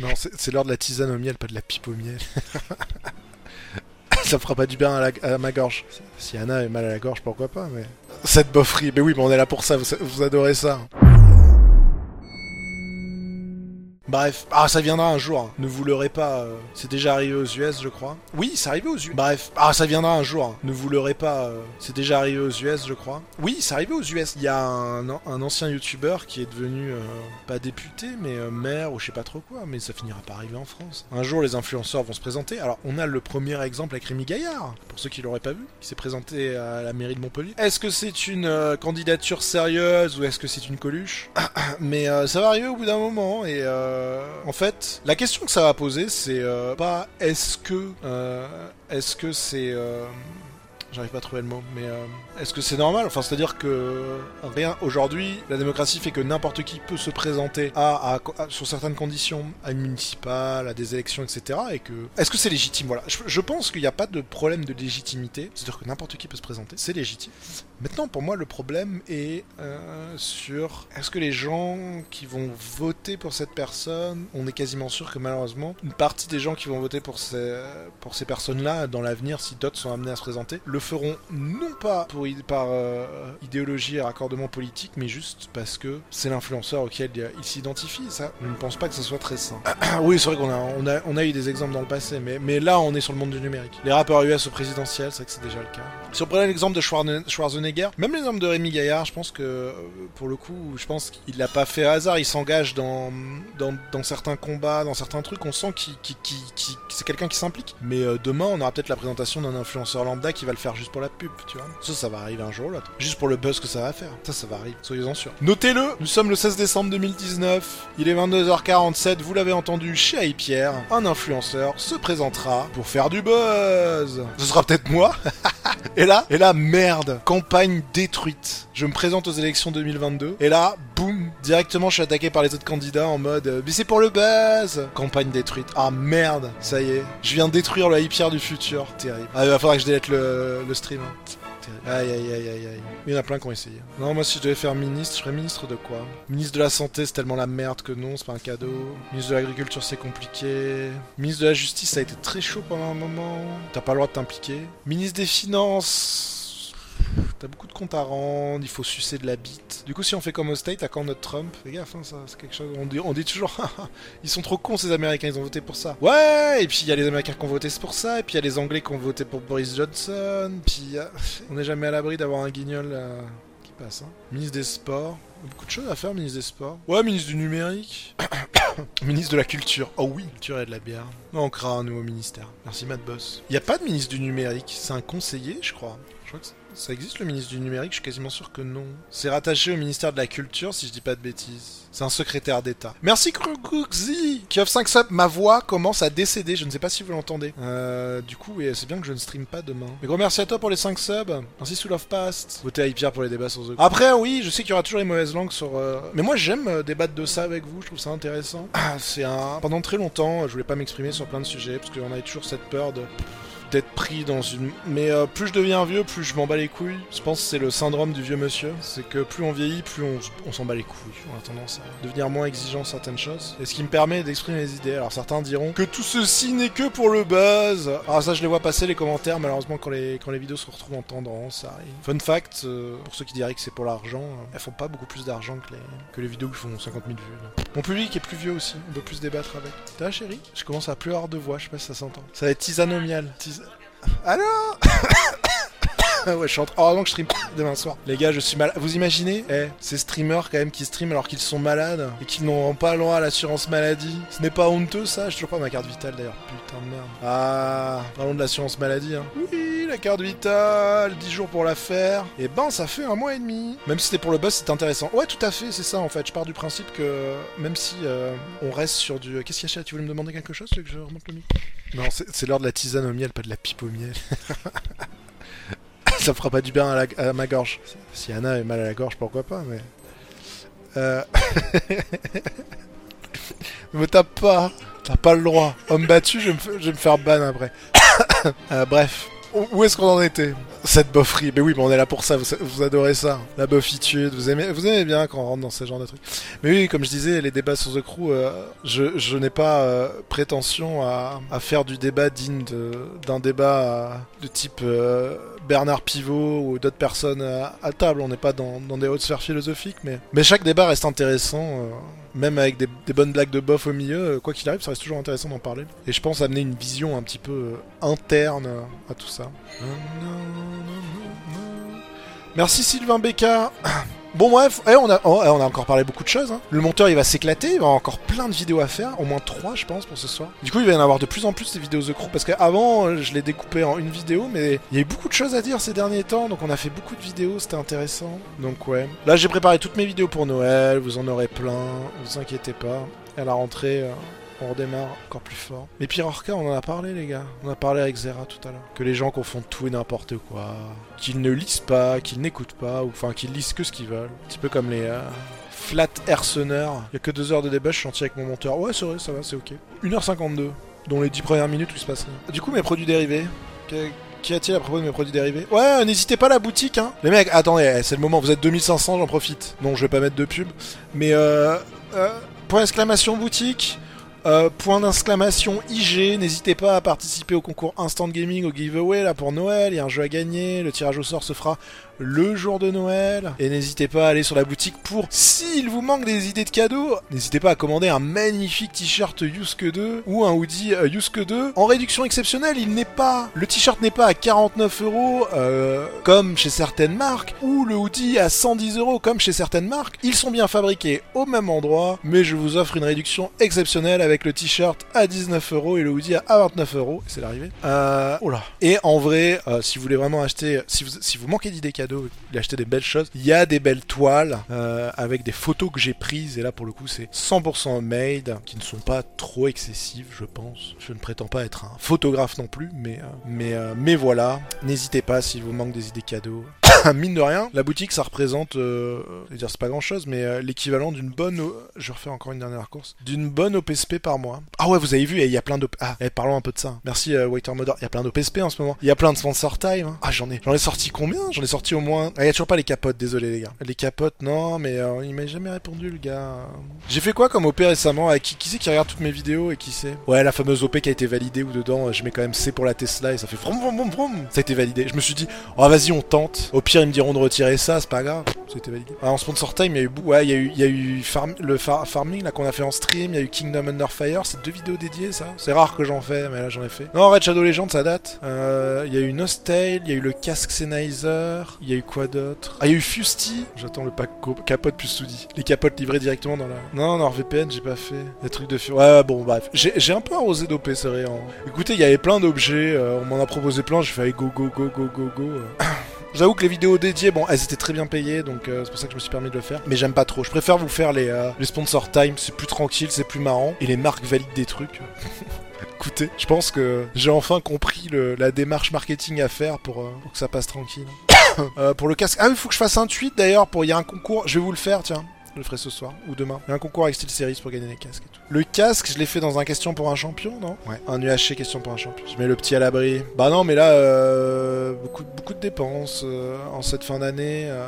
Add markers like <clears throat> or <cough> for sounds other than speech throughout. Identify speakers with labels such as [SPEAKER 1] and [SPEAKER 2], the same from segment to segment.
[SPEAKER 1] Non, c'est l'heure de la tisane au miel, pas de la pipe au miel. <laughs> Ça fera pas du bien à, la- ma gorge. Si Anna est mal à la gorge, pourquoi pas, mais... Cette bofferie, mais oui, mais on est là pour ça, vous, vous adorez ça. Bref, ah ça viendra un jour, hein. ne vous leurrez pas, euh, c'est déjà arrivé aux US je crois. Oui, c'est arrivé aux US. Bref, ah ça viendra un jour, hein. ne vous leurrez pas, euh, c'est déjà arrivé aux US je crois. Oui, c'est arrivé aux US. Il y a un, un ancien youtubeur qui est devenu, euh, pas député, mais euh, maire ou je sais pas trop quoi, mais ça finira par arriver en France. Un jour les influenceurs vont se présenter. Alors on a le premier exemple avec Rémi Gaillard, pour ceux qui l'auraient pas vu, qui s'est présenté à la mairie de Montpellier. Est-ce que c'est une candidature sérieuse ou est-ce que c'est une coluche? <coughs> Mais ça va arriver au bout d'un moment et euh, en fait la question que ça va poser c'est euh, pas est-ce que euh, est-ce que c'est euh, J'arrive pas à trouver le mot, mais euh, est-ce que c'est normal? Enfin, c'est-à-dire que rien aujourd'hui, la démocratie fait que n'importe qui peut se présenter à, sur certaines conditions à une municipale, à des élections, etc. Et que est-ce que c'est légitime? Voilà, je, je pense qu'il n'y a pas de problème de légitimité, c'est-à-dire que n'importe qui peut se présenter, c'est légitime. Maintenant, pour moi, le problème est euh, sur est-ce que les gens qui vont voter pour cette personne, on est quasiment sûr que malheureusement, une partie des gens qui vont voter pour ces, pour ces personnes-là, dans l'avenir, si d'autres sont amenés à se présenter, le feront non pas pour, par euh, idéologie et raccordement politique, mais juste parce que c'est l'influenceur auquel il, s'identifie. Ça, je ne pense pas que ce soit très sain. <clears throat> oui, c'est vrai qu'on a, on a, eu des exemples dans le passé, mais, là, on est sur le monde du numérique. Les rappeurs US au présidentiel, c'est vrai que c'est déjà le cas. Si on prenait l'exemple de Schwarzenegger, même l'exemple de Rémi Gaillard, je pense que, euh, pour le coup, je pense qu'il l'a pas fait hasard. Il s'engage dans, certains combats, dans certains trucs. On sent que c'est quelqu'un qui s'implique. Mais euh, demain, on aura peut-être la présentation d'un influenceur lambda qui va le faire juste pour la pub, tu vois. Ça, ça va arriver un jour ou l'autre. Juste pour le buzz que ça va faire. Ça, ça va arriver. Soyez-en sûrs. Notez-le, nous sommes le 16 décembre 2019. Il est 22h47. Vous l'avez entendu chez Aipierre. Un influenceur se présentera pour faire du buzz. Ce sera peut-être moi. <laughs> <laughs> Et là, et là, merde, campagne détruite. Je me présente aux élections 2022. Et là, boum, directement, je suis attaqué par les autres candidats en mode, euh, mais c'est pour le buzz. Campagne détruite. Ah merde, ça y est, je viens détruire le hyper du futur. Terrible. Ah, il va falloir que je délète le, le stream. hein. Aïe aïe aïe aïe aïe. Il y en a plein qui ont essayé. Non, moi si je devais faire ministre, je ferais ministre de quoi? Ministre de la santé, c'est tellement la merde que non, c'est pas un cadeau. Ministre de l'agriculture, c'est compliqué. Ministre de la justice, ça a été très chaud pendant un moment. T'as pas le droit de t'impliquer. Ministre des finances. T'as beaucoup de comptes à rendre, il faut sucer de la bite. Du coup, si on fait comme au State, à quand notre Trump Fais gaffe, hein, ça, c'est quelque chose. On dit, on dit toujours, <laughs> ils sont trop cons ces Américains, ils ont voté pour ça. Ouais, et puis il y a les Américains qui ont voté pour ça, et puis il y a les Anglais qui ont voté pour Boris Johnson, puis <laughs> on n'est jamais à l'abri d'avoir un guignol euh, qui passe. Hein. Ministre des Sports. Beaucoup de choses à faire, ministre des Sports. Ouais, ministre du Numérique. <coughs> ministre de la Culture. Oh oui, culture et de la bière. On créera un nouveau ministère. Merci, Matt Boss. Il n'y a pas de ministre du Numérique, c'est un conseiller, je crois. Je crois que c'est- ça existe le ministre du numérique, je suis quasiment sûr que non. C'est rattaché au ministère de la culture si je dis pas de bêtises. C'est un secrétaire d'État. Merci Kruguxi qui offre 5 subs. Ma voix commence à décéder, je ne sais pas si vous l'entendez. Euh, du coup, et c'est bien que je ne stream pas demain. Mais gros merci à toi pour les 5 subs. Merci sous Love Past. Votez à Hyper pour les débats sur The Après, oui, je sais qu'il y aura toujours les mauvaises langues sur... euh, Mais moi j'aime euh, débattre de ça avec vous, je trouve ça intéressant. Ah, c'est un... Pendant très longtemps, je voulais pas m'exprimer sur plein de sujets, parce qu'on avait toujours cette peur de d'être pris dans une... Mais euh, plus je deviens vieux, plus je m'en bats les couilles. Je pense que c'est le syndrome du vieux monsieur. C'est que plus on vieillit, plus on, s'en bat les couilles. On a tendance à devenir moins exigeant certaines choses. Et ce qui me permet d'exprimer les idées. Alors certains diront que tout ceci n'est que pour le buzz. Alors ça, je les vois passer les commentaires. Malheureusement, quand les, quand les vidéos se retrouvent en tendance, ça arrive. Fun fact, euh, pour ceux qui diraient que c'est pour l'argent, euh, elles font pas beaucoup plus d'argent que les, que les vidéos qui font 50 000 vues. Mon public est plus vieux aussi. On peut plus débattre avec. T'as chérie? Je commence à plus avoir de voix. Je sais pas si ça s'entend. Ça va être tisanomial. Tis... Alors <coughs> Ah ouais, je suis en. Heureusement que je stream demain soir. Les gars, je suis malade. Vous imaginez Eh, ces streamers quand même qui streament alors qu'ils sont malades et qu'ils n'ont pas droit à l'assurance maladie. Ce n'est pas honteux ça? J'ai toujours pas ma carte vitale d'ailleurs. Putain de merde. Ah, parlons de l'assurance maladie. Hein. Oui, la carte vitale, 10 jours pour la faire. Et ben, ça fait un mois et demi. Même si c'était pour le buzz, c'est intéressant. Ouais, tout à fait, c'est ça en fait. Je pars du principe que même si euh, on reste sur du. Qu'est-ce qu'il y a, chat? Tu voulais me demander quelque chose? Que je remonte le micro? Non, c'est l'heure de la tisane au miel, pas de la pipe au miel. <laughs> ça fera pas du bien à, la- à ma gorge. Si Anna est mal à la gorge, pourquoi pas, mais. Euh... <laughs> me tape pas, t'as pas le droit. Homme battu, je vais me, f- je vais me faire ban après. <coughs> Euh, bref. Où est-ce qu'on en était Cette bofferie. Mais oui, mais on est là pour ça. Vous, adorez ça. La boffitude. Vous aimez, vous aimez bien quand on rentre dans ce genre de trucs. Mais oui, comme je disais, les débats sur The Crew, euh, je, n'ai pas euh, prétention à, à, faire du débat digne d'un débat euh, de type Bernard Pivot ou d'autres personnes à, table. On n'est pas dans, dans, des hautes sphères philosophiques, mais, mais chaque débat reste intéressant même avec des, des, bonnes blagues de bof au milieu, quoi qu'il arrive, ça reste toujours intéressant d'en parler. Et je pense amener une vision un petit peu interne à tout ça. Merci Sylvain Becca. Bon bref, eh, on, a, oh, eh, on a encore parlé beaucoup de choses. Hein. Le monteur il va s'éclater, il va avoir encore plein de vidéos à faire, au moins 3 je pense pour ce soir. Du coup il va y en avoir de plus en plus des vidéos The Crew, parce qu'avant je l'ai découpé en une vidéo, mais il y a eu beaucoup de choses à dire ces derniers temps, donc on a fait beaucoup de vidéos, c'était intéressant. Donc ouais. Là j'ai préparé toutes mes vidéos pour Noël, vous en aurez plein, vous inquiétez pas. À la rentrée, euh, on redémarre encore plus fort. Mais Pire Orca, on en a parlé, les gars. On a parlé avec Zera tout à l'heure. Que les gens confondent tout et n'importe quoi. Qu'ils ne lisent pas, qu'ils n'écoutent pas, enfin qu'ils lisent que ce qu'ils veulent. Un petit peu comme les. Euh, flat Airsoner. Il y a que 2 heures de débat, je suis avec mon monteur. Ouais, c'est vrai, ça va, c'est ok. 1h52, dont les 10 premières minutes où il se passe rien. Du coup, mes produits dérivés. Qu'y a-t-il à propos de mes produits dérivés? Ouais, n'hésitez pas à la boutique, hein. Les mecs, attendez, eh, c'est le moment, vous êtes 2500, j'en profite. Non, je vais pas mettre de pub. Mais euh, euh point exclamation boutique. Euh, point d'exclamation IG, n'hésitez pas à participer au concours Instant Gaming, au giveaway là pour Noël, il y a un jeu à gagner, le tirage au sort se fera le jour de Noël. Et n'hésitez pas à aller sur la boutique pour, s'il vous manque des idées de cadeaux, n'hésitez pas à commander un magnifique t-shirt Yuske 2 ou un hoodie euh, Yuske 2 en réduction exceptionnelle. Il n'est pas, le t-shirt n'est pas à 49 euros euh, comme chez certaines marques ou le hoodie à 110 euros comme chez certaines marques. Ils sont bien fabriqués au même endroit, mais je vous offre une réduction exceptionnelle avec le t-shirt à 19 euros et le hoodie à 29 euros. C'est l'arrivée. Euh, oh là. Et en vrai, euh, si vous voulez vraiment acheter, si vous, si vous manquez d'idées il a acheté des belles choses. Il y a des belles toiles euh, avec des photos que j'ai prises et là pour le coup c'est 100% made, qui ne sont pas trop excessives, je pense. Je ne prétends pas être un photographe non plus, mais euh, mais euh, mais voilà. N'hésitez pas s'il vous manque des idées cadeaux. <coughs> Mine de rien, la boutique ça représente, dire c'est pas grand chose, mais l'équivalent d'une bonne, je refais encore une dernière course, d'une bonne OPSP par mois. Ah ouais, vous avez vu, il y a plein de, ah, eh, parlons un peu de ça. Merci Waiter il y a plein d'OPSP en ce moment. Il y a plein de sponsor time. Hein. Ah j'en ai, j'en ai sorti combien? J'en ai sorti au moins. Ah, il y a toujours pas les capotes, désolé les gars. Les capotes, non, mais euh, il m'a jamais répondu le gars. J'ai fait quoi comme OP récemment? Qui, qui c'est qui regarde toutes mes vidéos et qui sait? Ouais, la fameuse OP qui a été validée où dedans je mets quand même C pour la Tesla et ça fait vroom vroom vroom Ça a été validé. Je me suis dit, oh vas-y, on tente. Au pire, ils me diront de retirer ça, c'est pas grave. Été validé. en sponsor time, il y a eu, ouais, il y a eu, il y a eu le farming là qu'on a fait en stream. Il y a eu Kingdom Under Fire. C'est deux vidéos dédiées, ça. C'est rare que j'en fais, mais là j'en ai fait. Non, Red Shadow Legend, ça date. Euh, il y a eu Nostale, il y a eu le casque Sennheiser. Il y a eu quoi d'autre Ah, il y a eu Fusty. J'attends le pack capote plus Soudi. Les capotes livrées directement dans la. Non, NordVPN, j'ai pas fait. Des trucs de Fusty. Ouais, bon, bref. J'ai un peu arrosé d'OP, c'est vrai. Hein. Écoutez, il y avait plein d'objets. Euh, on m'en a proposé plein. J'ai fait go, go, go, go, go, go. Euh. <coughs> J'avoue que les vidéos dédiées, bon, elles étaient très bien payées, donc euh, c'est pour ça que je me suis permis de le faire. Mais j'aime pas trop. Je préfère vous faire les, les sponsor time. C'est plus tranquille, c'est plus marrant. Et les marques valident des trucs. <laughs> Écoutez, je pense que j'ai enfin compris le, la démarche marketing à faire pour, pour que ça passe tranquille. <laughs> Euh, pour le casque. Ah, il faut que je fasse un tweet d'ailleurs. Pour il y a un concours. Je vais vous le faire, tiens. Je le ferai ce soir ou demain. Il y a un concours avec Steel Series pour gagner les casques et tout. Le casque, je l'ai fait dans un question pour un champion, non? Ouais. Un UHC question pour un champion. Je mets le petit à l'abri. Bah non, mais là, euh, beaucoup, beaucoup de dépenses euh, en cette fin d'année. Euh,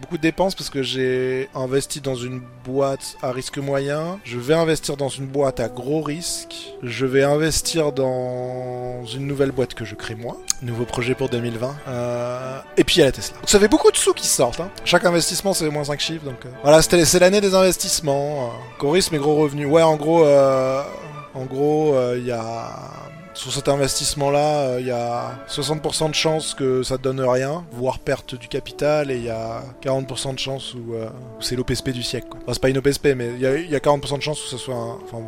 [SPEAKER 1] beaucoup de dépenses parce que j'ai investi dans une boîte à risque moyen. Je vais investir dans une boîte à gros risque. Je vais investir dans une nouvelle boîte que je crée moi. Nouveau projet pour 2020. Euh... Et puis il y a la Tesla. Donc ça fait beaucoup de sous qui sortent. Hein. Chaque investissement c'est moins 5 chiffres. Donc euh... voilà, c'est l'année des investissements. Gros risque mais gros revenus. Ouais, en gros, euh... en gros, euh, il y a sur cet investissement-là, il y a 60% de chances que ça donne rien, voire perte du capital, et il y a 40% de chances où, euh, c'est l'OPSP du siècle. Quoi. Enfin, c'est pas une OPSP, mais il y, a, 40% de chances où ça soit un, enfin,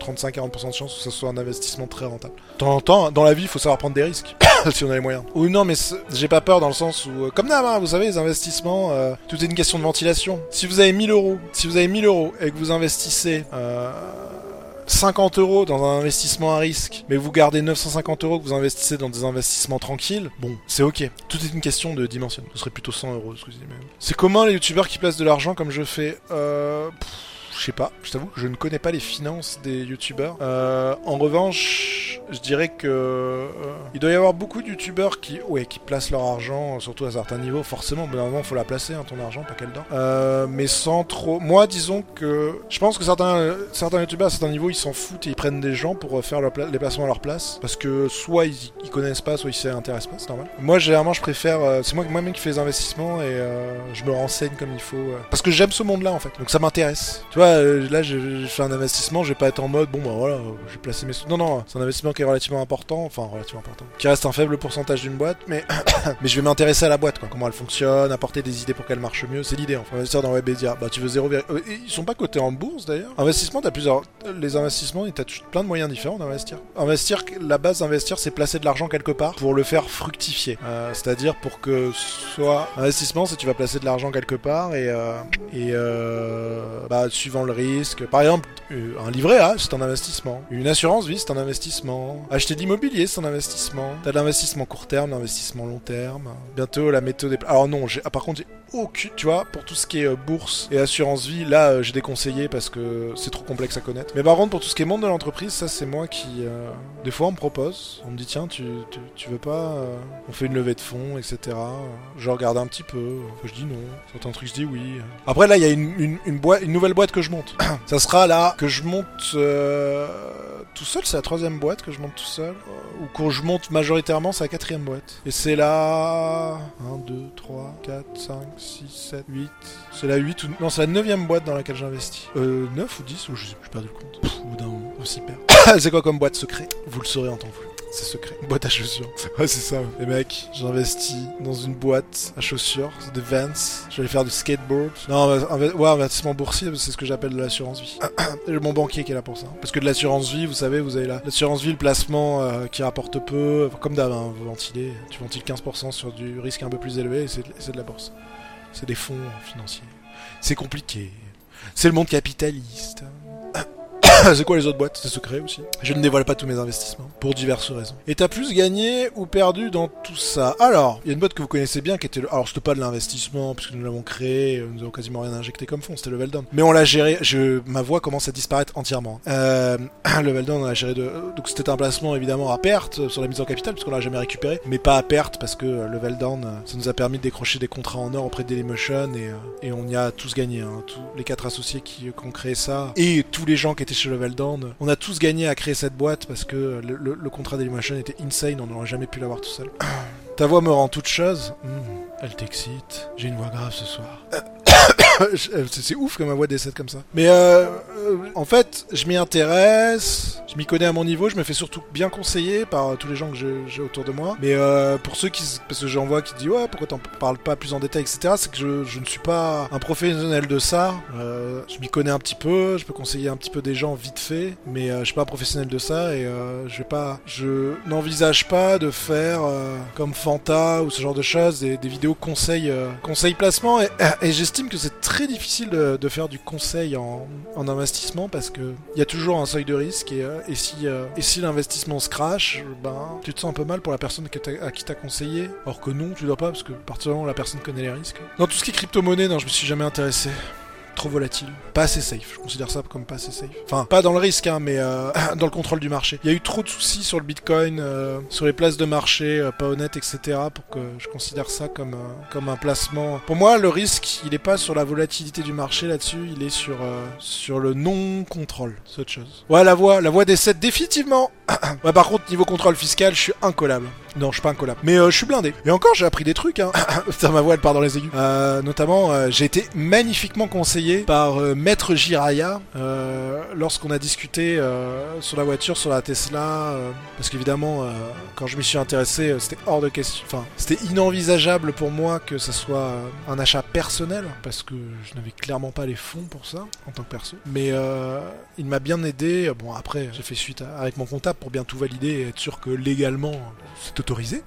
[SPEAKER 1] 35-40% de chances où ça soit un investissement très rentable. De temps en temps, dans la vie, il faut savoir prendre des risques, <coughs> si on a les moyens. Ou non, mais j'ai pas peur dans le sens où, euh, comme d'hab, vous savez, les investissements, euh, tout est une question de ventilation. Si vous avez 1000 euros, si vous avez 1000 euros et que vous investissez, 50 euros dans un investissement à risque, mais vous gardez 950 euros que vous investissez dans des investissements tranquilles, bon, c'est ok. Tout est une question de dimension. Ce serait plutôt 100 euros, excusez moi C'est comment les youtubeurs qui placent de l'argent comme je fais Euh... je sais pas, je t'avoue je ne connais pas les finances des youtubeurs. Euh, en revanche, je dirais que euh, il doit y avoir beaucoup de youtubeurs qui, ouais, qui placent leur argent, surtout à certains niveaux. Forcément, mais normalement, faut la placer, hein, ton argent, pas qu'elle dort. Euh, mais sans trop. Moi, disons que je pense que certains, certains youtubeurs à certains niveaux, ils s'en foutent et ils prennent des gens pour faire les placements à leur place, parce que soit ils, connaissent pas, soit ils s'y intéressent pas, c'est normal. Moi, généralement, je préfère. euh, c'est moi moi-même qui fais les investissements et euh, je me renseigne comme il faut, parce que j'aime ce monde-là en fait. Donc ça m'intéresse. Tu vois, euh, là, je, fais un investissement, je vais pas être en mode bon bah voilà, euh, je vais placer mes sous. Non non, c'est un investissement qui est relativement important, enfin relativement important, qui reste un faible pourcentage d'une boîte, mais <coughs> mais je vais m'intéresser à la boîte, quoi, comment elle fonctionne, apporter des idées pour qu'elle marche mieux. C'est l'idée. Enfin, investir dans Webedia, bah tu veux 0, euh, ils sont pas cotés en bourse d'ailleurs. Investissement, t'as plusieurs, les investissements, t'as plein de moyens différents d'investir. Investir, la base d'investir, c'est placer de l'argent quelque part pour le faire fructifier. Euh, C'est-à-dire pour que soit investissement, c'est tu vas placer de l'argent quelque part et euh, et bah suivant le risque. Par exemple, euh, un livret A, c'est un investissement. Une assurance vie, c'est un investissement. Acheter de l'immobilier, c'est un investissement. T'as de l'investissement court terme, l'investissement long terme. Bientôt la méthode. Des... Alors non, j'ai ah, par contre, j'ai aucune. Tu vois, pour tout ce qui est euh, bourse et assurance vie, là, euh, j'ai déconseillé parce que c'est trop complexe à connaître. Mais par contre, pour tout ce qui est monde de l'entreprise, ça, c'est moi qui. euh, des fois, on me propose. On me dit, tiens, tu, tu, tu veux pas. euh, on fait une levée de fonds, etc. Je regarde un petit peu. Je dis non. Certains trucs, je dis oui. Après, là, il y a une, une, une, boîte, une nouvelle boîte que je monte. <clears throat> ça sera là que je monte euh, tout seul. C'est la troisième boîte que je monte tout seul. Ou que je monte majoritairement, c'est la quatrième boîte. Et c'est la 1, 2, 3, 4, 5, 6, 7, 8. C'est la 8 ou... Non, c'est la neuvième boîte dans laquelle j'investis. Euh, 9 ou 10 ou je sais plus, perdu le compte. Pff, bout d'un on s'y perd. <coughs> c'est quoi comme boîte secret Vous le saurez en temps voulu. C'est secret. Boîte à chaussures. <laughs> Ouais, c'est ça. Les mecs, j'investis dans une boîte à chaussures, des Vans. Je vais faire du skateboard. Non, inve- ouais, investissement boursier, c'est ce que j'appelle de l'assurance vie. <coughs> Mon banquier qui est là pour ça. Parce que de l'assurance vie, vous savez, vous avez là. L'assurance vie, le placement euh, qui rapporte peu. Comme d'hab, hein, vous ventilez. Tu ventiles 15% sur du risque un peu plus élevé et c'est de la bourse. C'est des fonds financiers. C'est compliqué. C'est le monde capitaliste. <laughs> C'est quoi les autres boîtes? C'est secret aussi. Je ne dévoile pas tous mes investissements, pour diverses raisons. Et t'as plus gagné ou perdu dans tout ça Alors, il y a une boîte que vous connaissez bien qui était... Le... Alors, c'était pas de l'investissement, puisque nous l'avons créé, nous avons quasiment rien injecté comme fonds, c'était Level Down. Mais on l'a géré, je... ma voix commence à disparaître entièrement. Euh... <clears throat> Level Down, on l'a géré de... Donc c'était un placement évidemment à perte sur la mise en capital, puisqu'on l'a jamais récupéré, mais pas à perte, parce que euh, Level Down, euh, ça nous a permis de décrocher des contrats en or auprès de Dailymotion, et, euh, on y a tous gagné, hein, tous les quatre associés qui, qui ont créé ça, et tous les gens qui étaient chez Level Down, on a tous gagné à créer cette boîte parce que le, le- le contrat Dailymotion était insane, on n'aurait jamais pu l'avoir tout seul. <coughs> Ta voix me rend toute chose. Hmm, elle t'excite. J'ai une voix grave ce soir. <coughs> <coughs> <laughs> C'est ouf que ma voix décède comme ça. Mais euh, en fait, je m'y intéresse, je m'y connais à mon niveau, je me fais surtout bien conseiller par euh, tous les gens que j'ai autour de moi. Mais euh, pour ceux qui, parce que j'en vois qui disent ouais pourquoi t'en parles pas plus en détail etc. C'est que je, je ne suis pas un professionnel de ça. Euh, je m'y connais un petit peu, je peux conseiller un petit peu des gens vite fait, mais euh, je suis pas un professionnel de ça et je vais pas, je n'envisage pas de faire comme Fanta ou ce genre de choses des, des vidéos conseils, conseils placement et, et j'estime que c'est très difficile de, faire du conseil en, en investissement parce que il y a toujours un seuil de risque et, euh, et si euh, et si l'investissement se crache, ben tu te sens un peu mal pour la personne à qui t'as conseillé. Or que non, tu dois pas parce que à partir la personne connaît les risques. Dans tout ce qui est crypto-monnaie, non, je me suis jamais intéressé trop volatile, pas assez safe. Je considère ça comme pas assez safe. Enfin, pas dans le risque, hein, mais euh, <laughs> dans le contrôle du marché. Il y a eu trop de soucis sur le Bitcoin, euh, sur les places de marché, euh, pas honnêtes, etc. pour que je considère ça comme comme un placement. Pour moi, le risque, il est pas sur la volatilité du marché là-dessus, il est sur sur le non contrôle. C'est autre chose. Ouais, la voix, la voix décède définitivement. <clears throat> ouais, par contre, niveau contrôle fiscal, je suis incollable. Non, je suis pas incollable. Mais euh, je suis blindé. Et encore, j'ai appris des trucs. Hein. <coughs> Ma voix, elle part dans les aigus. Euh, notamment, euh, j'ai été magnifiquement conseillé par Maître Jiraya lorsqu'on a discuté sur la voiture, sur la Tesla. parce qu'évidemment, quand je m'y suis intéressé, c'était hors de question. Enfin, c'était inenvisageable pour moi que ça soit un achat personnel. Parce que je n'avais clairement pas les fonds pour ça, en tant que perso. Mais il m'a bien aidé. Bon, après, j'ai fait suite avec mon comptable pour bien tout valider et être sûr que légalement, c'est autorisé.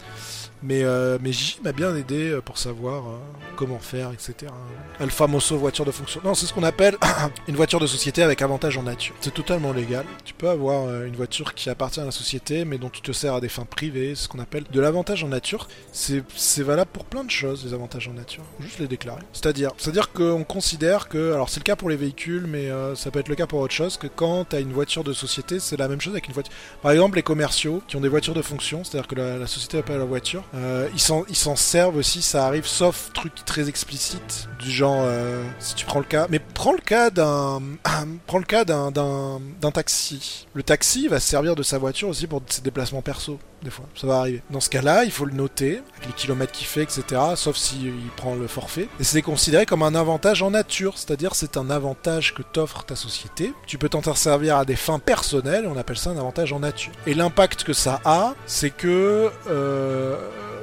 [SPEAKER 1] Mais, euh, mais J m'a bien aidé euh, pour savoir euh, comment faire, etc. El famoso voiture de fonction. Non, c'est ce qu'on appelle <coughs> une voiture de société avec avantage en nature. C'est totalement légal. Tu peux avoir euh, une voiture qui appartient à la société, mais dont tu te sers à des fins privées. C'est ce qu'on appelle de l'avantage en nature. C'est valable pour plein de choses, les avantages en nature. Faut Juste les déclarer. C'est-à-dire, c'est-à-dire qu'on considère que, alors c'est le cas pour les véhicules, mais euh, ça peut être le cas pour autre chose, que quand tu as une voiture de société, c'est la même chose avec une voiture. Par exemple, les commerciaux qui ont des voitures de fonction, c'est-à-dire que la, la société appelle la voiture, euh, ils s'en servent aussi, ça arrive, sauf truc très explicite, du genre, euh, si tu prends le cas, mais prends le cas d'un, <coughs> prends le cas d'un, taxi. Le taxi va se servir de sa voiture aussi pour ses déplacements perso, des fois, ça va arriver. Dans ce cas-là, il faut le noter, les kilomètres qu'il fait, etc., sauf s'il il prend le forfait. Et c'est considéré comme un avantage en nature, c'est-à-dire c'est un avantage que t'offre ta société. Tu peux t'en servir à des fins personnelles, on appelle ça un avantage en nature. Et l'impact que ça a, c'est que euh,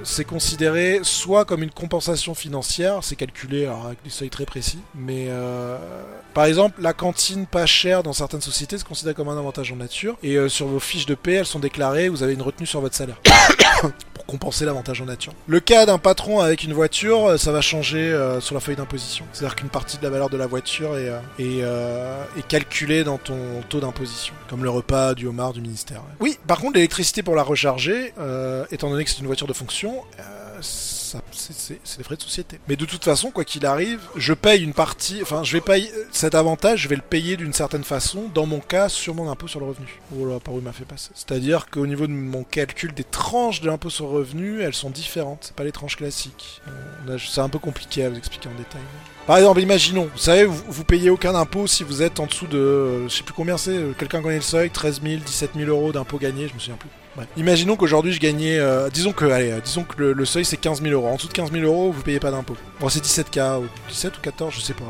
[SPEAKER 1] c'est considéré soit comme une compensation financière, c'est calculé alors, avec des seuils très précis, mais euh, par exemple, la cantine pas chère dans certaines sociétés, c'est considéré comme un avantage en nature, et euh, sur vos fiches de paie, elles sont déclarées, vous avez une retenue sur votre salaire. Compenser l'avantage en nature. Le cas d'un patron avec une voiture, euh, ça va changer euh, sur la feuille d'imposition. C'est-à-dire qu'une partie de la valeur de la voiture est, euh, est, est calculée dans ton taux d'imposition, comme le repas du homard du ministère. Oui, par contre, l'électricité pour la recharger, étant donné que c'est une voiture de fonction, c'est- c'est des frais de société. Mais de toute façon, quoi qu'il arrive, je paye une partie, enfin, je vais payer cet avantage, je vais le payer d'une certaine façon, dans mon cas, sur mon impôt sur le revenu. Voilà, par où il m'a fait passer. C'est-à-dire qu'au niveau de mon calcul des tranches de l'impôt sur le revenu, elles sont différentes. C'est pas les tranches classiques. C'est un peu compliqué à vous expliquer en détail. Par exemple, imaginons, vous savez, vous, vous payez aucun impôt si vous êtes en dessous de, je sais plus combien c'est, euh, quelqu'un connaît le seuil, 13 000, 17 000 euros d'impôt gagné, je me souviens plus. Imaginons qu'aujourd'hui je gagnais, euh, disons que, allez, euh, disons que le, seuil c'est 15 000 euros. En dessous de 15 000 euros, vous payez pas d'impôt. Bon, c'est 17K, ou 17 ou 14, je sais pas.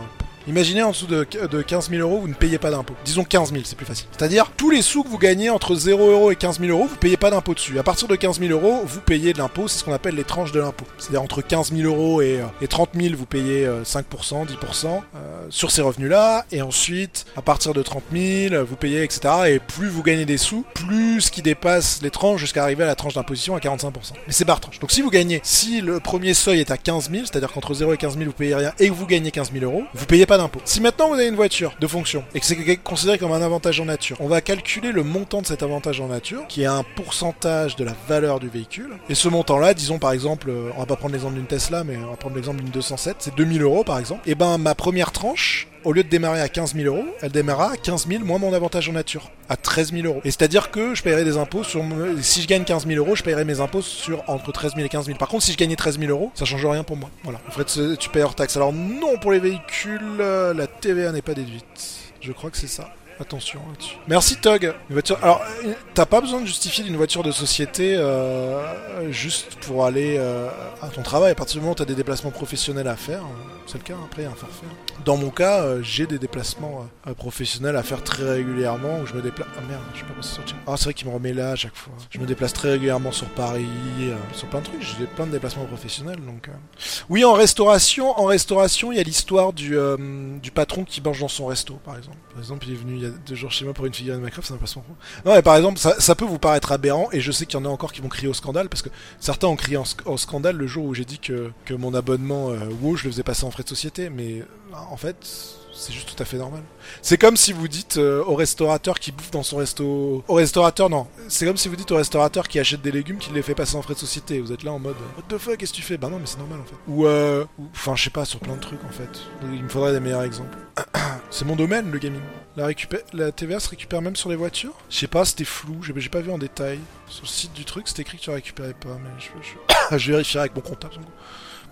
[SPEAKER 1] Imaginez en dessous de, de 15 000 euros, vous ne payez pas d'impôt. Disons 15 000, c'est plus facile. C'est-à-dire, tous les sous que vous gagnez entre 0 euros et 15 000 euros, vous payez pas d'impôt dessus. À partir de 15 000 euros, vous payez de l'impôt, c'est ce qu'on appelle les tranches de l'impôt. C'est-à-dire entre 15 000 euros et, euh, et 30 000, vous payez euh, 5%, 10% euh, sur ces revenus-là. Et ensuite, à partir de 30 000, vous payez, etc. Et plus vous gagnez des sous, plus ce qui dépasse les tranches jusqu'à arriver à la tranche d'imposition à 45%. Mais c'est par tranche. Donc si vous gagnez, si le premier seuil est à 15 000, c'est-à-dire qu'entre 0 et 15 000, vous payez rien, et vous gagnez 15 000 euros, vous payez pas Si maintenant vous avez une voiture de fonction et que c'est considéré comme un avantage en nature, on va calculer le montant de cet avantage en nature, qui est un pourcentage de la valeur du véhicule. Et ce montant-là, disons par exemple, euh, on va pas prendre l'exemple d'une Tesla, mais on va prendre l'exemple d'une 207, c'est 2000 euros par exemple. Et ben ma première tranche, au lieu de démarrer à 15 000 euros, elle démarrera à 15 000 moins mon avantage en nature, à 13 000 euros. Et c'est-à-dire que je paierai des impôts sur... Si je gagne 15 000 euros, je paierai mes impôts sur entre 13 000 et 15 000. Par contre, si je gagnais 13 000 euros, ça change rien pour moi. Voilà. En fait, tu payes hors taxe. Alors non, pour les véhicules, la TVA n'est pas déduite. Je crois que c'est ça. Attention là-dessus. Merci Tug. Une voiture. Alors, t'as pas besoin de justifier d'une voiture de société euh, juste pour aller euh, à ton travail. À partir du moment où t'as des déplacements professionnels à faire, c'est le cas. Après, il y a un forfait. Dans mon cas, euh, j'ai des déplacements euh, professionnels à faire très régulièrement où je me déplace. Ah merde, je sais pas le chat. Ah, c'est vrai qu'il me remet là à chaque fois. Je me déplace très régulièrement sur Paris, euh, sur plein de trucs. J'ai plein de déplacements professionnels, donc. Oui, en restauration, en restauration, il y a l'histoire du patron qui mange dans son resto, par exemple. Par exemple, il est venu il y a deux jours chez moi pour une figurine Minecraft, c'est un déplacement. Non, mais par exemple, ça, peut vous paraître aberrant, et je sais qu'il y en a encore qui vont crier au scandale, parce que certains ont crié en sc- au scandale le jour où j'ai dit que, que mon abonnement WoW, je le faisais passer en frais de société, mais en fait, c'est juste tout à fait normal. C'est comme si vous dites euh, au restaurateur qui bouffe dans son resto. Au restaurateur, non. C'est comme si vous dites au restaurateur qui achète des légumes qu'il les fait passer en frais de société. Vous êtes là en mode What the fuck, qu'est-ce que tu fais? Bah non, mais c'est normal en fait. Ou, euh. Enfin, je sais pas, sur plein de trucs en fait. Il me faudrait des meilleurs exemples. <clears throat> c'est mon domaine, le gaming. La, récupé- la TVA se récupère même sur les voitures Je sais pas, c'était flou, j'ai j'ai pas vu en détail. Sur le site du truc, c'était écrit que tu récupérais pas, mais je, je... <coughs> je vérifierai avec mon comptable.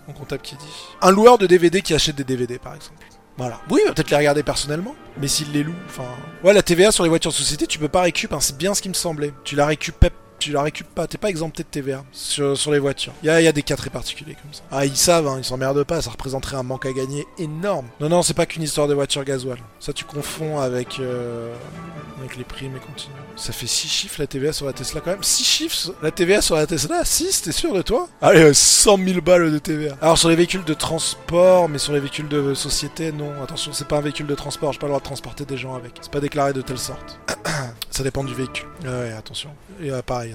[SPEAKER 1] Mon comptable qui dit. Un loueur de DVD qui achète des DVD par exemple. Voilà. Oui, peut-être les regarder personnellement, mais s'il les loue, enfin. Ouais, la TVA sur les voitures de société, tu peux pas récup, hein, c'est bien ce qui me semblait. Tu la récupères. Tu la récupères pas, t'es pas exempté de TVA sur, les voitures. Il y a, des cas très particuliers comme ça. Ah, ils savent, hein, ils s'emmerdent pas, ça représenterait un manque à gagner énorme. Non, non, c'est pas qu'une histoire de voiture gasoil. Ça, tu confonds avec, euh, avec les primes et continue. Ça fait 6 chiffres la TVA sur la Tesla quand même. 6 chiffres la TVA sur la Tesla 6, t'es sûr de toi? Allez, euh, 100 000 balles de TVA. Alors sur les véhicules de transport, mais sur les véhicules de société, non. Attention, c'est pas un véhicule de transport, j'ai pas le droit de transporter des gens avec. C'est pas déclaré de telle sorte. <clears throat> Ça dépend du véhicule. Ouais, attention. Et euh, pareil,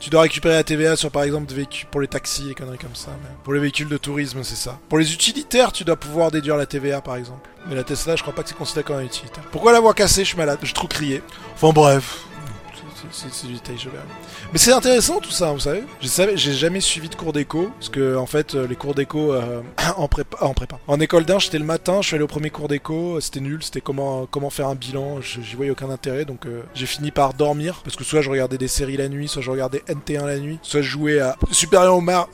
[SPEAKER 1] Tu dois récupérer la TVA sur par exemple des véhicules pour les taxis et conneries comme ça. Pour les véhicules de tourisme, c'est ça. Pour les utilitaires, tu dois pouvoir déduire la TVA par exemple. Mais la Tesla, je crois pas que c'est considéré comme un utilitaire. Pourquoi la voix cassée Je suis malade. J'ai trop crié. Enfin bref. C'est du détail. Mais c'est intéressant tout ça, vous savez. J'ai jamais suivi de cours d'éco, parce que en fait, euh, les cours d'éco euh, <clears throat> en prépa, en prépa, en école d'un, j'étais le matin, je suis allé au premier cours d'éco, c'était nul, c'était comment comment faire un bilan, j'y voyais aucun intérêt, donc euh, j'ai fini par dormir, parce que soit je regardais des séries la nuit, soit je regardais NT1 la nuit, soit je jouais à Super,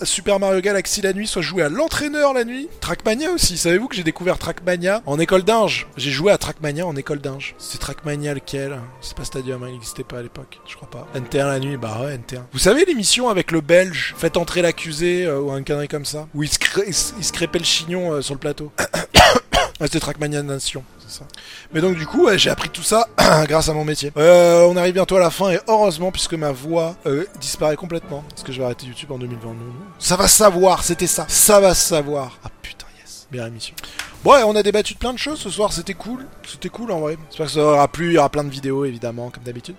[SPEAKER 1] Super Mario Galaxy la nuit, soit je jouais à l'entraîneur la nuit. Trackmania aussi, savez-vous que j'ai découvert Trackmania en école d'inge J'ai joué à Trackmania en école d'inge. C'est Trackmania lequel? C'est pas Stadium, hein, il n'existait pas à l'époque je crois pas. NT1 la nuit, bah ouais, NT1. Vous savez l'émission avec le belge, faites entrer l'accusé, euh, ou un connerie comme ça, où il se, crépait le chignon euh, sur le plateau. <coughs> C'était Trackmania Nation, c'est ça. Mais donc du coup, j'ai appris tout ça <coughs> grâce à mon métier. Euh, on arrive bientôt à la fin et heureusement puisque ma voix disparaît complètement, parce que je vais arrêter YouTube en 2020. Ça va savoir, c'était ça. Ça va savoir. Ah putain, yes. Bien émission. Bon, on a débattu de plein de choses ce soir, c'était cool. C'était cool en vrai. J'espère que ça aura plu, il y aura plein de vidéos évidemment, comme d'habitude.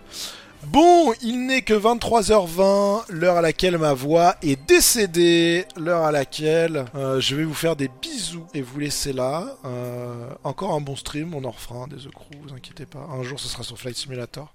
[SPEAKER 1] Bon, il n'est que 23h20, l'heure à laquelle ma voix est décédée, l'heure à laquelle euh, je vais vous faire des bisous et vous laisser là. Euh, encore un bon stream, on en refera des The vous inquiétez pas. Un jour ce sera sur Flight Simulator.